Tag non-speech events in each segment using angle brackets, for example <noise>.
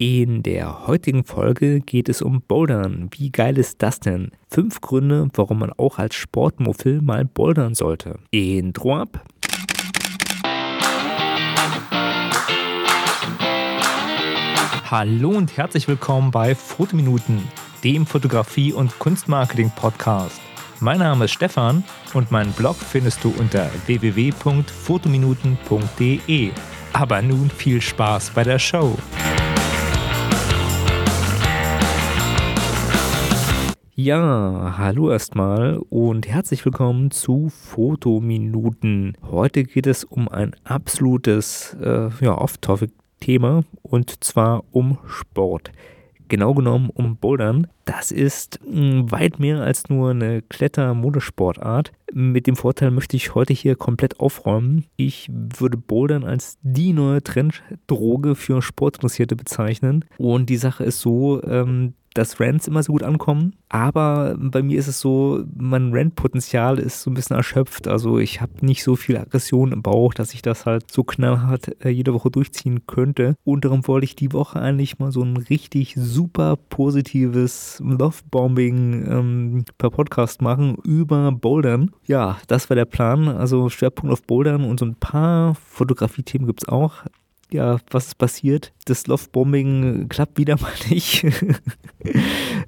In der heutigen Folge geht es um Bouldern. Wie geil ist das denn? Fünf Gründe, warum man auch als Sportmuffel mal bouldern sollte. Intro ab. Hallo und herzlich willkommen bei Fotominuten, dem Fotografie- und Kunstmarketing-Podcast. Mein Name ist Stefan und meinen Blog findest du unter www.fotominuten.de. Aber nun viel Spaß bei der Show. Ja, hallo erstmal und herzlich willkommen zu Fotominuten. Heute geht es um ein absolutes äh, ja, Off-Topic-Thema und zwar um Sport. Genau genommen um Bouldern. Das ist hm, weit mehr als nur eine Kletter-Modesportart. Mit dem Vorteil möchte ich heute hier komplett aufräumen. Ich würde Bouldern als die neue Trenddroge für Sportinteressierte bezeichnen. Und die Sache ist so, ähm, dass Rants immer so gut ankommen. Aber bei mir ist es so, mein Rant-Potenzial ist so ein bisschen erschöpft. Also ich habe nicht so viel Aggression im Bauch, dass ich das halt so knallhart äh, jede Woche durchziehen könnte. Und darum wollte ich die Woche eigentlich mal so ein richtig super positives Love-Bombing ähm, per Podcast machen über Bouldern. Ja, das war der Plan. Also Schwerpunkt auf Bouldern und so ein paar Fotografie-Themen gibt es auch ja, was ist passiert? Das Lovebombing klappt wieder mal <laughs> nicht.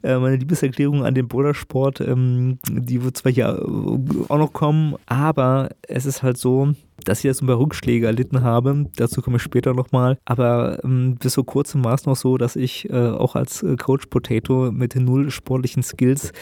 Äh, meine Liebeserklärung an den Bouldersport, ähm, die wird zwar hier auch noch kommen, aber es ist halt so, dass ich jetzt ein paar Rückschläge erlitten habe. Dazu komme ich später nochmal. Aber ähm, bis vor kurzem war es noch so, dass ich äh, auch als äh, Coach Potato mit den null sportlichen Skills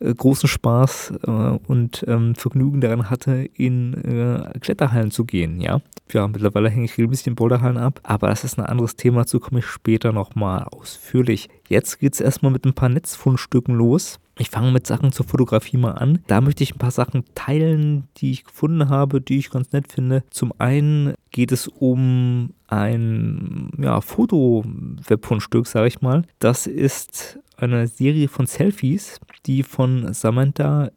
äh, großen Spaß äh, und ähm, Vergnügen daran hatte, in äh, Kletterhallen zu gehen. Ja, ja mittlerweile hänge ich regelmäßig in Boulderhallen ab, aber das ist ein anderes Thema. Dazu komme ich später nochmal ausführlich. Jetzt geht es erstmal mit ein paar Netzfundstücken los. Ich fange mit Sachen zur Fotografie mal an. Da möchte ich ein paar Sachen teilen, die ich gefunden habe, die ich ganz nett finde. Zum einen geht es um ein ja, Foto-Webfundstück, sage ich mal. Das ist eine Serie von Selfies, die von Samantha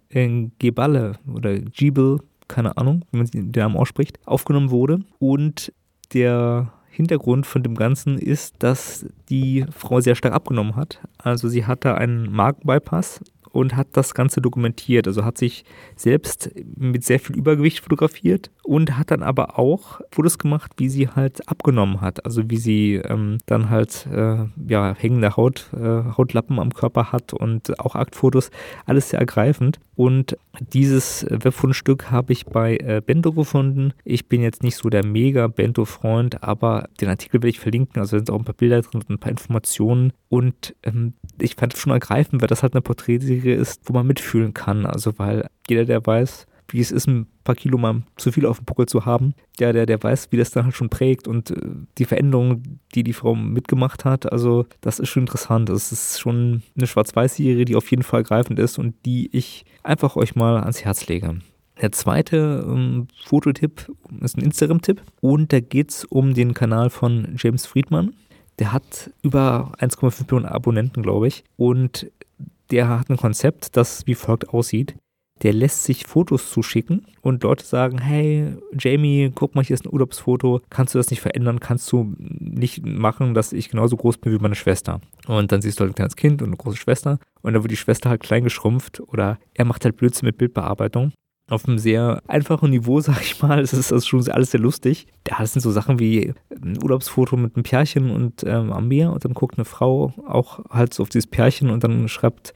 Geballe oder Gibel, keine Ahnung, wie man den Namen ausspricht, aufgenommen wurde. Und der Hintergrund von dem Ganzen ist, dass die Frau sehr stark abgenommen hat. Also sie hatte einen Magenbypass und hat das Ganze dokumentiert. Also hat sich selbst mit sehr viel Übergewicht fotografiert und hat dann aber auch Fotos gemacht, wie sie halt abgenommen hat. Also wie sie ähm, dann halt äh, ja, hängende Haut, äh, Hautlappen am Körper hat und auch Aktfotos. Alles sehr ergreifend. Und dieses Webfundstück habe ich bei äh, Bento gefunden. Ich bin jetzt nicht so der mega Bento-Freund, aber den Artikel werde ich verlinken. Also sind auch ein paar Bilder drin und ein paar Informationen. Und ähm, ich fand es schon ergreifend, weil das halt eine Porträtserie ist, wo man mitfühlen kann. Also weil jeder, der weiß, wie es ist, ein paar Kilo mal zu viel auf dem Buckel zu haben, der, der, der weiß, wie das dann halt schon prägt und äh, die Veränderungen, die die Frau mitgemacht hat, also das ist schon interessant. Das ist schon eine Schwarz-Weiß-Serie, die auf jeden Fall greifend ist und die ich einfach euch mal ans Herz lege. Der zweite ähm, Fototipp ist ein Instagram-Tipp und da geht es um den Kanal von James Friedman. Der hat über 1,5 Millionen Abonnenten, glaube ich. Und der hat ein Konzept, das wie folgt aussieht der lässt sich Fotos zuschicken und Leute sagen, hey, Jamie, guck mal, hier ist ein Urlaubsfoto, kannst du das nicht verändern, kannst du nicht machen, dass ich genauso groß bin wie meine Schwester. Und dann siehst du halt ein kleines Kind und eine große Schwester und dann wird die Schwester halt klein geschrumpft oder er macht halt Blödsinn mit Bildbearbeitung auf einem sehr einfachen Niveau, <laughs> sag ich mal. Es ist also schon alles sehr lustig. Das sind so Sachen wie ein Urlaubsfoto mit einem Pärchen und ähm, am Meer und dann guckt eine Frau auch halt so auf dieses Pärchen und dann schreibt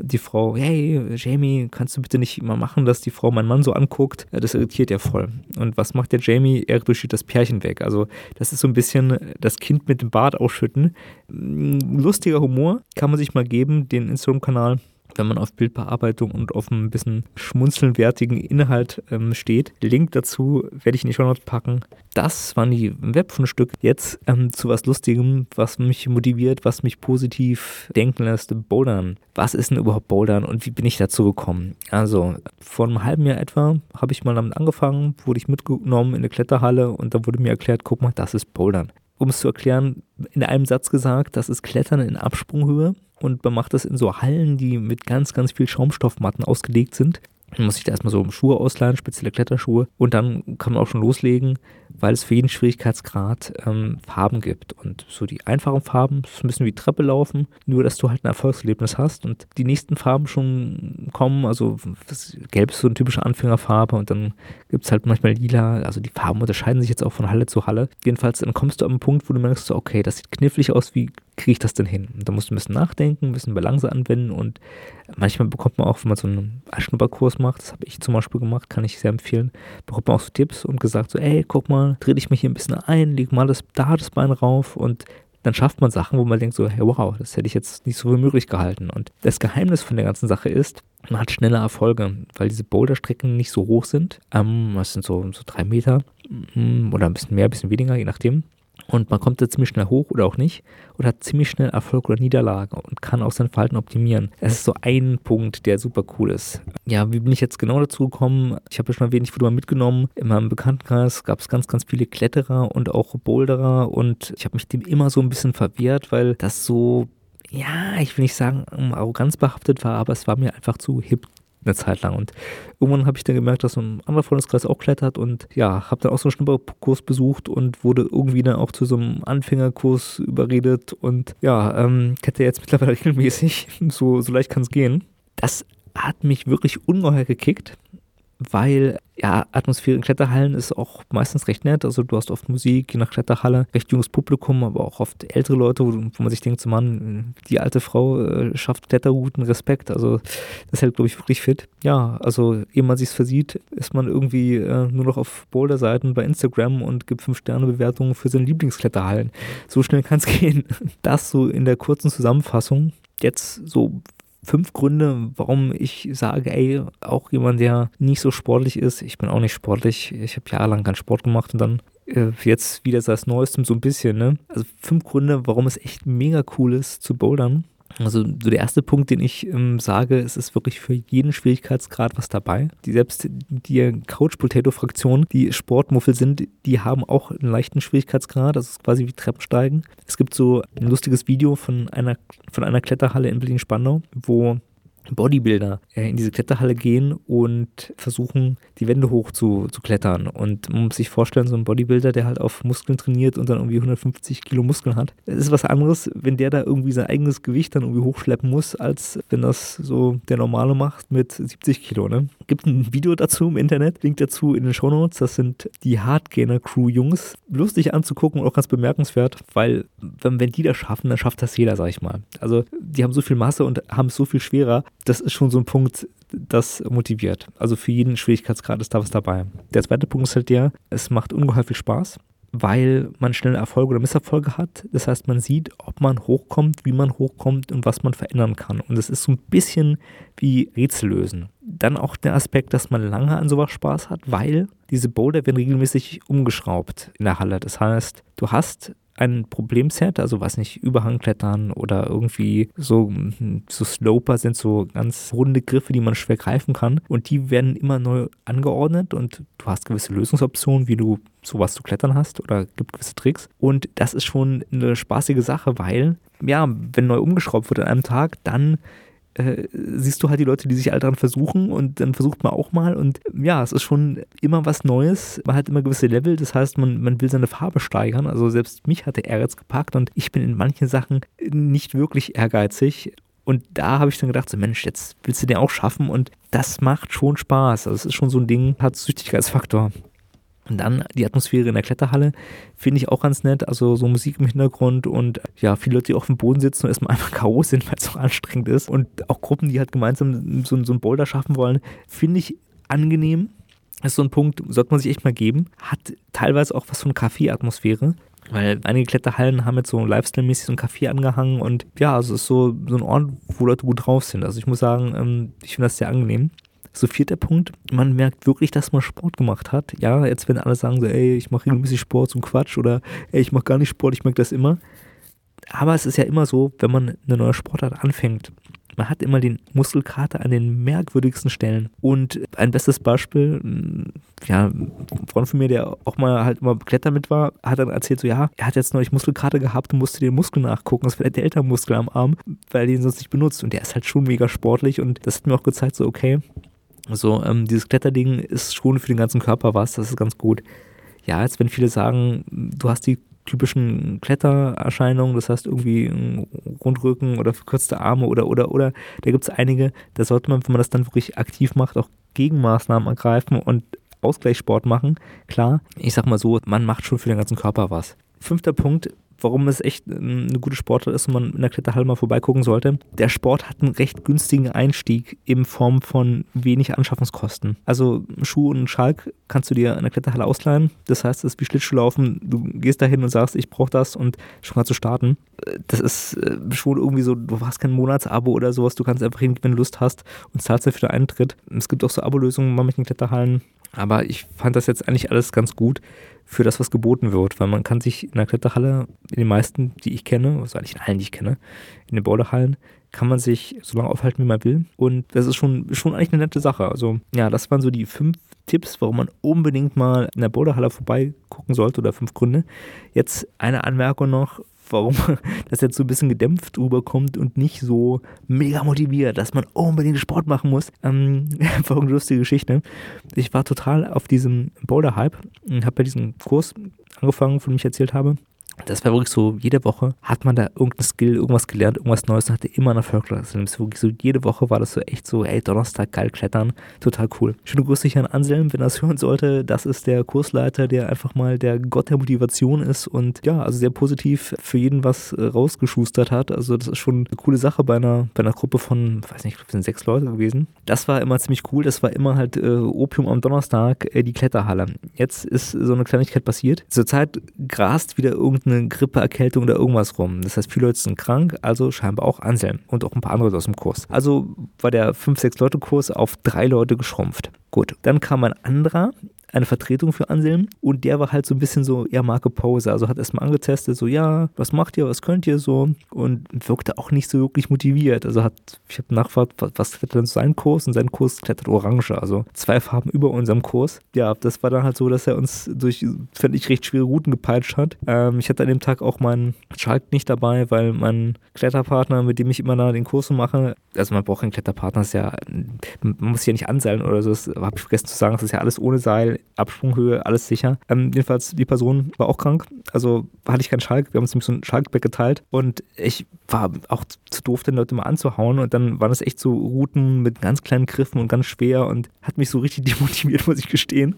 die Frau, hey, Jamie, kannst du bitte nicht mal machen, dass die Frau meinen Mann so anguckt? Das irritiert ja voll. Und was macht der Jamie? Er beschüttet das Pärchen weg. Also, das ist so ein bisschen das Kind mit dem Bart ausschütten. Lustiger Humor, kann man sich mal geben, den Instagram-Kanal wenn man auf Bildbearbeitung und auf ein bisschen schmunzelnwertigen Inhalt ähm, steht. Link dazu werde ich in die Show Notes packen. Das waren die Webfundstück. Jetzt ähm, zu was Lustigem, was mich motiviert, was mich positiv denken lässt. Bouldern. Was ist denn überhaupt Bouldern und wie bin ich dazu gekommen? Also, vor einem halben Jahr etwa habe ich mal damit angefangen, wurde ich mitgenommen in eine Kletterhalle und da wurde mir erklärt, guck mal, das ist Bouldern um es zu erklären, in einem Satz gesagt, das ist Klettern in Absprunghöhe und man macht das in so Hallen, die mit ganz, ganz viel Schaumstoffmatten ausgelegt sind. Man muss sich da erstmal so Schuhe ausleihen, spezielle Kletterschuhe und dann kann man auch schon loslegen. weil es für jeden Schwierigkeitsgrad ähm, Farben gibt. Und so die einfachen Farben ist ein bisschen wie Treppe laufen, nur dass du halt ein Erfolgserlebnis hast und die nächsten Farben schon kommen. Also Gelb ist so eine typische Anfängerfarbe und dann gibt es halt manchmal lila. Also die Farben unterscheiden sich jetzt auch von Halle zu Halle. Jedenfalls dann kommst du an einen Punkt, wo du merkst, so, okay, das sieht knifflig aus, wie kriege ich das denn hin? Und da musst du ein bisschen nachdenken, ein bisschen Balance anwenden und manchmal bekommt man auch, wenn man so einen Schnupperkurs macht, das habe ich zum Beispiel gemacht, kann ich sehr empfehlen, bekommt man auch so Tipps und gesagt so, ey, guck mal, dreh dich mich hier ein bisschen ein, leg mal das, da das Bein rauf und dann schafft man Sachen, wo man denkt so, hey, wow, das hätte ich jetzt nicht so für möglich gehalten. Und das Geheimnis von der ganzen Sache ist, man hat schnelle Erfolge, weil diese Boulderstrecken nicht so hoch sind. Ähm, das sind so, so drei Meter mm, oder ein bisschen mehr, ein bisschen weniger, je nachdem. Und man kommt da ziemlich schnell hoch oder auch nicht oder hat ziemlich schnell Erfolg oder Niederlage und kann auch sein Verhalten optimieren. Es ist so ein Punkt, der super cool ist. Ja, wie bin ich jetzt genau dazu gekommen? Ich habe ja schon ich wurde mal mitgenommen. In meinem Bekanntenkreis gab es ganz, ganz viele Kletterer und auch Boulderer und ich habe mich dem immer so ein bisschen verwehrt, weil das so ja, ich will nicht sagen, arroganz behaftet war, aber es war mir einfach zu hip eine Zeit lang. Und irgendwann habe ich dann gemerkt, dass ein anderer Freundeskreis auch klettert und ja, habe dann auch so einen Schnupperkurs besucht und wurde irgendwie dann auch zu so einem Anfängerkurs überredet und ja, ähm, kletter jetzt mittlerweile <laughs> regelmäßig. So, so leicht kann es gehen. Das hat mich wirklich ungeheuer gekickt weil ja, Atmosphäre in Kletterhallen ist auch meistens recht nett. Also du hast oft Musik, je nach Kletterhalle, recht junges Publikum, aber auch oft ältere Leute, wo, wo man sich denkt, so Mann, die alte Frau äh, schafft Kletterrouten, Respekt. Also das hält, glaube ich, wirklich fit. Ja, also ehe man sich versieht, ist man irgendwie äh, nur noch auf Boulder-Seiten bei Instagram und gibt 5-Sterne-Bewertungen für seine Lieblingskletterhallen. So schnell kann es <laughs> gehen. Das so in der kurzen Zusammenfassung. Jetzt so fünf Gründe, warum ich sage, ey, auch jemand, der nicht so sportlich ist, ich bin auch nicht sportlich, ich habe jahrelang keinen Sport gemacht und dann äh, jetzt wieder seit Neuestem so ein bisschen, ne? Also fünf Gründe, warum es echt mega cool ist zu bouldern. Also so der erste Punkt, den ich ähm, sage, es ist wirklich für jeden Schwierigkeitsgrad was dabei. Die selbst die Couch Potato Fraktion, die Sportmuffel sind, die haben auch einen leichten Schwierigkeitsgrad, das ist quasi wie Treppensteigen. Es gibt so ein lustiges Video von einer von einer Kletterhalle in Berlin Spandau, wo Bodybuilder äh, in diese Kletterhalle gehen und versuchen, die Wände hoch zu, zu klettern. Und man muss sich vorstellen, so ein Bodybuilder, der halt auf Muskeln trainiert und dann irgendwie 150 Kilo Muskeln hat. Es ist was anderes, wenn der da irgendwie sein eigenes Gewicht dann irgendwie hochschleppen muss, als wenn das so der Normale macht mit 70 Kilo. Ne? Gibt ein Video dazu im Internet, Link dazu in den Show Notes. Das sind die Hardgainer Crew Jungs. Lustig anzugucken und auch ganz bemerkenswert, weil wenn, wenn die das schaffen, dann schafft das jeder, sag ich mal. Also die haben so viel Masse und haben es so viel schwerer, das ist schon so ein Punkt, das motiviert. Also für jeden Schwierigkeitsgrad ist da was dabei. Der zweite Punkt ist halt der, es macht ungeheuer viel Spaß, weil man schnell Erfolge oder Misserfolge hat. Das heißt, man sieht, ob man hochkommt, wie man hochkommt und was man verändern kann. Und es ist so ein bisschen wie Rätsel lösen. Dann auch der Aspekt, dass man lange an sowas Spaß hat, weil diese Boulder werden regelmäßig umgeschraubt in der Halle. Das heißt, du hast ein Problemset, also was nicht, Überhangklettern oder irgendwie so, so Sloper sind so ganz runde Griffe, die man schwer greifen kann. Und die werden immer neu angeordnet und du hast gewisse Lösungsoptionen, wie du sowas zu klettern hast oder gibt gewisse Tricks. Und das ist schon eine spaßige Sache, weil ja, wenn neu umgeschraubt wird an einem Tag, dann äh, siehst du halt die Leute, die sich all daran versuchen und dann versucht man auch mal und ja, es ist schon immer was Neues. Man hat immer gewisse Level, das heißt, man, man will seine Farbe steigern. Also selbst mich hat der Ehrgeiz gepackt und ich bin in manchen Sachen nicht wirklich ehrgeizig. Und da habe ich dann gedacht, so Mensch, jetzt willst du den auch schaffen und das macht schon Spaß. Also es ist schon so ein Ding, hat Süchtigkeitsfaktor. Und dann die Atmosphäre in der Kletterhalle finde ich auch ganz nett. Also so Musik im Hintergrund und ja, viele Leute, die auf dem Boden sitzen und erstmal einfach K.O. sind, <laughs> weil es so anstrengend ist. Und auch Gruppen, die halt gemeinsam so, so einen Boulder schaffen wollen, finde ich angenehm. Das ist so ein Punkt, sollte man sich echt mal geben. Hat teilweise auch was von Kaffee-Atmosphäre. Weil einige Kletterhallen haben jetzt so Lifestyle-mäßig so ein Kaffee angehangen und ja, also es ist so, so ein Ort, wo Leute gut drauf sind. Also ich muss sagen, ähm, ich finde das sehr angenehm. So vierter Punkt, man merkt wirklich, dass man Sport gemacht hat. Ja, jetzt wenn alle sagen so, ey, ich mache regelmäßig Sport zum Quatsch oder ey, ich mache gar nicht Sport, ich merke das immer. Aber es ist ja immer so, wenn man eine neue Sportart anfängt, man hat immer den Muskelkater an den merkwürdigsten Stellen. Und ein bestes Beispiel, ja, ein Freund von mir, der auch mal halt immer Klettern mit war, hat dann erzählt, so ja, er hat jetzt neulich Muskelkater gehabt und musste den Muskel nachgucken. Das war der Delta-Muskel am Arm, weil er den sonst nicht benutzt. Und der ist halt schon mega sportlich und das hat mir auch gezeigt, so okay, so, ähm, dieses Kletterding ist schon für den ganzen Körper was, das ist ganz gut. ja, jetzt wenn viele sagen, du hast die typischen Klettererscheinungen, das heißt irgendwie Rundrücken oder verkürzte Arme oder oder oder, da gibt es einige, da sollte man, wenn man das dann wirklich aktiv macht, auch Gegenmaßnahmen ergreifen und Ausgleichssport machen. Klar, ich sag mal so, man macht schon für den ganzen Körper was. Fünfter Punkt, warum es echt eine gute Sportart ist und man in der Kletterhalle mal vorbeigucken sollte. Der Sport hat einen recht günstigen Einstieg in Form von wenig Anschaffungskosten. Also Schuh und Schalk kannst du dir in der Kletterhalle ausleihen. Das heißt, es ist wie Schlittschuhlaufen. Du gehst dahin und sagst, ich brauche das und schon mal zu starten. Das ist äh, schon irgendwie so, du hast kein Monatsabo oder sowas. Du kannst einfach hingehen, wenn du Lust hast und zahlst dafür den Eintritt. Es gibt auch so Abolösungen bei manchen Kletterhallen. Aber ich fand das jetzt eigentlich alles ganz gut für das, was geboten wird, weil man kann sich in der Kletterhalle, in den meisten, die ich kenne, also eigentlich in allen, die ich kenne, in den Boulderhallen, kann man sich so lange aufhalten, wie man will. Und das ist schon, schon eigentlich eine nette Sache. Also ja, das waren so die fünf Tipps, warum man unbedingt mal in der Boulderhalle vorbeigucken sollte oder fünf Gründe. Jetzt eine Anmerkung noch warum <laughs> das jetzt so ein bisschen gedämpft rüberkommt und nicht so mega motiviert, dass man unbedingt Sport machen muss. Ähm, <laughs> eine lustige Geschichte. Ich war total auf diesem Boulder-Hype und habe bei diesem Kurs angefangen, von dem ich erzählt habe. Das war wirklich so, jede Woche hat man da irgendein Skill, irgendwas gelernt, irgendwas Neues und hatte immer einen Erfolg. Also wirklich so, jede Woche war das so echt so, ey, Donnerstag geil klettern, total cool. Schöne Grüße hier an Anselm, wenn das <laughs> hören sollte. Das ist der Kursleiter, der einfach mal der Gott der Motivation ist und ja, also sehr positiv für jeden was äh, rausgeschustert hat. Also das ist schon eine coole Sache bei einer, bei einer Gruppe von, weiß nicht, ich sind sechs Leute gewesen. Das war immer ziemlich cool. Das war immer halt äh, Opium am Donnerstag, äh, die Kletterhalle. Jetzt ist so eine Kleinigkeit passiert. Zurzeit grast wieder irgendein eine Grippe, Erkältung oder irgendwas rum. Das heißt, viele Leute sind krank, also scheinbar auch Anselm und auch ein paar andere aus dem Kurs. Also war der 5-6-Leute-Kurs auf drei Leute geschrumpft. Gut, dann kam ein anderer, eine Vertretung für Anselm und der war halt so ein bisschen so eher Marke Pause. Also hat erstmal angetestet, so ja, was macht ihr, was könnt ihr so und wirkte auch nicht so wirklich motiviert. Also hat, ich habe nachgefragt, was, klettert denn sein Kurs und sein Kurs klettert orange, also zwei Farben über unserem Kurs. Ja, das war dann halt so, dass er uns durch, fände ich, recht schwere Routen gepeitscht hat. Ähm, ich hatte an dem Tag auch meinen Schalk nicht dabei, weil mein Kletterpartner, mit dem ich immer da den Kurs mache, also man braucht keinen Kletterpartner, ist ja, man muss sich ja nicht anseilen oder so, das habe ich vergessen zu sagen, das ist ja alles ohne Seil Absprunghöhe, alles sicher. Ähm, jedenfalls, die Person war auch krank, also hatte ich keinen Schalk. Wir haben uns nämlich so ein Schalkback geteilt und ich war auch zu doof, den Leute mal anzuhauen und dann waren das echt so Routen mit ganz kleinen Griffen und ganz schwer und hat mich so richtig <laughs> demotiviert, muss ich gestehen.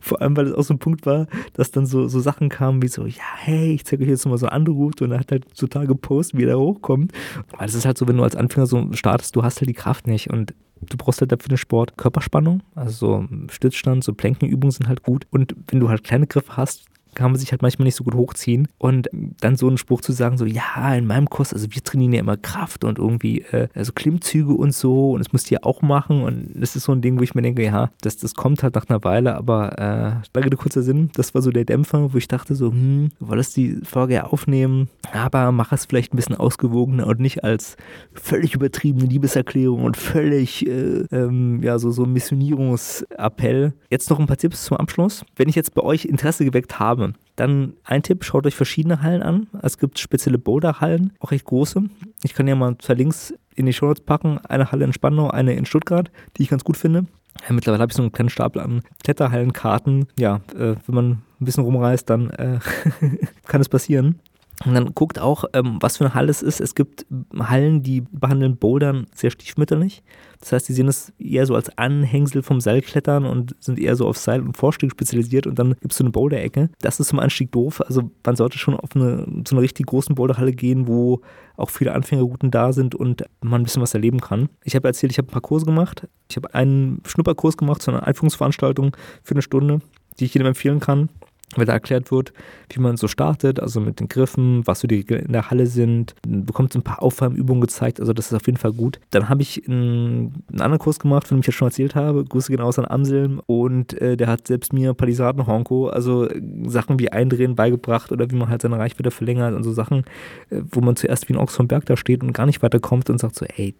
Vor allem, weil es auch so ein Punkt war, dass dann so, so Sachen kamen wie so, ja, hey, ich zeige euch jetzt mal so eine andere Route und er hat halt total gepostet, wie er hochkommt. Weil es ist halt so, wenn du als Anfänger so startest, du hast halt die Kraft nicht und du brauchst halt dafür den Sport Körperspannung, also so Stützstand, so Plankenübungen sind halt gut. Und wenn du halt kleine Griffe hast, kann man sich halt manchmal nicht so gut hochziehen. Und dann so einen Spruch zu sagen, so, ja, in meinem Kurs, also wir trainieren ja immer Kraft und irgendwie äh, also Klimmzüge und so und das müsst ihr auch machen. Und das ist so ein Ding, wo ich mir denke, ja, das, das kommt halt nach einer Weile, aber äh, lange kurzer Sinn, das war so der Dämpfer, wo ich dachte so, hm, wolltest die Folge ja aufnehmen, aber mach es vielleicht ein bisschen ausgewogener und nicht als völlig übertriebene Liebeserklärung und völlig, äh, ähm, ja, so, so Missionierungsappell. Jetzt noch ein paar Tipps zum Abschluss. Wenn ich jetzt bei euch Interesse geweckt habe, habe. Dann ein Tipp, schaut euch verschiedene Hallen an. Es gibt spezielle Boulder-Hallen, auch recht große. Ich kann ja mal zwei Links in die Show Notes packen. Eine Halle in Spandau, eine in Stuttgart, die ich ganz gut finde. Ja, mittlerweile habe ich so einen kleinen Stapel an Kletterhallenkarten. Ja, äh, wenn man ein bisschen rumreist, dann äh, <laughs> kann es passieren. Und dann guckt auch, ähm, was für eine Halle es ist. Es gibt Hallen, die behandeln Bouldern sehr stiefmütterlich. Das heißt, die sehen es eher so als Anhängsel vom Seilklettern und sind eher so auf Seil- und Vorstieg spezialisiert. Und dann gibt es so eine Boulder-Ecke. Das ist zum Anstieg doof. Also man sollte schon auf eine, zu einer richtig großen Boulderhalle gehen, wo auch viele Anfängerrouten da sind und man ein bisschen was erleben kann. Ich habe erzählt, ich habe ein paar Kurse gemacht. Ich habe einen Schnupperkurs gemacht zu einer Einführungsveranstaltung für eine Stunde, die ich jedem empfehlen kann weil da erklärt wird, wie man so startet, also mit den Griffen, was so die Regeln in der Halle sind, bekommt so ein paar Aufwärmübungen gezeigt, also das ist auf jeden Fall gut. Dann habe ich einen, einen, anderen Kurs gemacht, von dem ich ja schon erzählt habe, Grüße genau an Amselm und äh, der hat selbst mir Palisaden-Honko, also Sachen wie Eindrehen beigebracht oder wie man halt seine Reichweite verlängert und so Sachen, äh, wo man zuerst wie ein Ochs vom Berg da steht und gar nicht weiterkommt und sagt so, ey,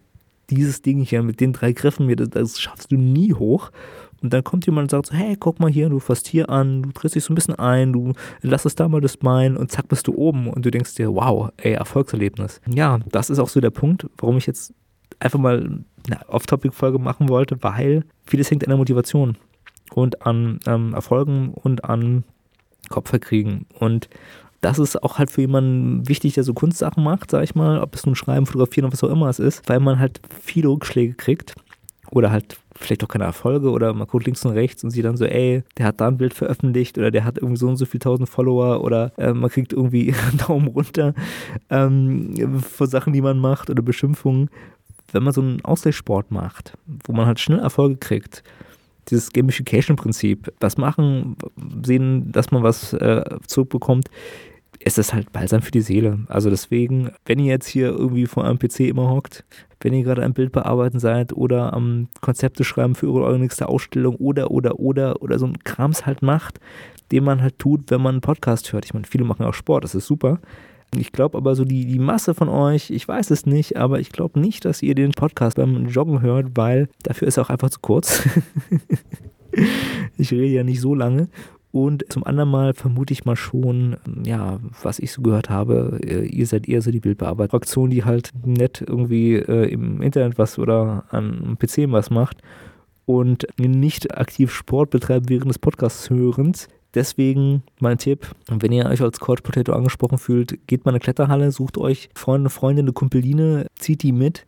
dieses Ding hier mit den drei Griffen, das, das schaffst du nie hoch. Und dann kommt jemand und sagt so, hey, guck mal hier, du fasst hier an, du drehst dich so ein bisschen ein, du lass es da mal das Bein und zack bist du oben und du denkst dir, wow, ey, Erfolgserlebnis. Ja, das ist auch so der Punkt, warum ich jetzt einfach mal eine Off-Topic-Folge machen wollte, weil vieles hängt an der Motivation und an ähm, Erfolgen und an Kopf verkriegen. Und das ist auch halt für jemanden wichtig, der so Kunstsachen macht, sag ich mal, ob es nun Schreiben, Fotografieren oder was auch immer es ist, weil man halt viele Rückschläge kriegt oder halt vielleicht auch keine Erfolge oder man guckt links und rechts und sieht dann so, ey, der hat da ein Bild veröffentlicht oder der hat irgendwie so und so viel tausend Follower oder äh, man kriegt irgendwie <laughs> einen Daumen runter ähm, vor Sachen, die man macht oder Beschimpfungen. Wenn man so einen Ausgleichssport macht, wo man halt schnell Erfolge kriegt, dieses Gamification-Prinzip, was machen, sehen, dass man was äh, zurückbekommt, ist das halt balsam für die Seele. Also deswegen, wenn ihr jetzt hier irgendwie vor einem PC immer hockt, wenn ihr gerade ein Bild bearbeiten seid oder am Konzepte schreiben für eure nächste Ausstellung oder, oder, oder, oder so ein Krams halt macht, den man halt tut, wenn man einen Podcast hört. Ich meine, viele machen auch Sport, das ist super. Ich glaube aber so die, die Masse von euch, ich weiß es nicht, aber ich glaube nicht, dass ihr den Podcast beim Joggen hört, weil dafür ist er auch einfach zu kurz. <laughs> ich rede ja nicht so lange. Und zum anderen Mal vermute ich mal schon, ja, was ich so gehört habe, äh, ihr seid eher so die Bildbearbeiterfraktion, die halt nett irgendwie äh, im Internet was oder am PC was macht und nicht aktiv Sport betreibt während des Podcasts-Hörens. Deswegen mein Tipp, wenn ihr euch als Couch Potato angesprochen fühlt, geht mal in eine Kletterhalle, sucht euch Freunde, Freundin, eine Kumpeline, zieht die mit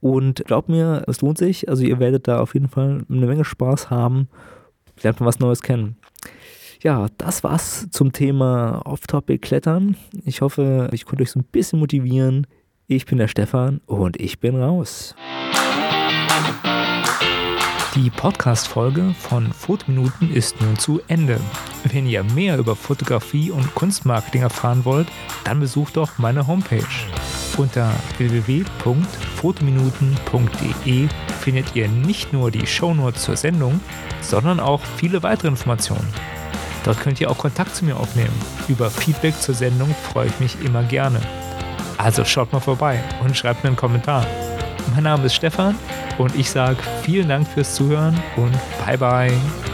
und glaubt mir, es lohnt sich. Also ihr werdet da auf jeden Fall eine Menge Spaß haben, lernt mal was Neues kennen. Ja, das war's zum Thema Off-Topic Klettern. Ich hoffe, ich konnte euch so ein bisschen motivieren. Ich bin der Stefan und ich bin raus. Die Podcast-Folge von Fotominuten ist nun zu Ende. Wenn ihr mehr über Fotografie und Kunstmarketing erfahren wollt, dann besucht doch meine Homepage. Unter www.fotominuten.de findet ihr nicht nur die Shownotes zur Sendung, sondern auch viele weitere Informationen. Dort könnt ihr auch Kontakt zu mir aufnehmen. Über Feedback zur Sendung freue ich mich immer gerne. Also schaut mal vorbei und schreibt mir einen Kommentar. Mein Name ist Stefan und ich sage vielen Dank fürs Zuhören und bye bye.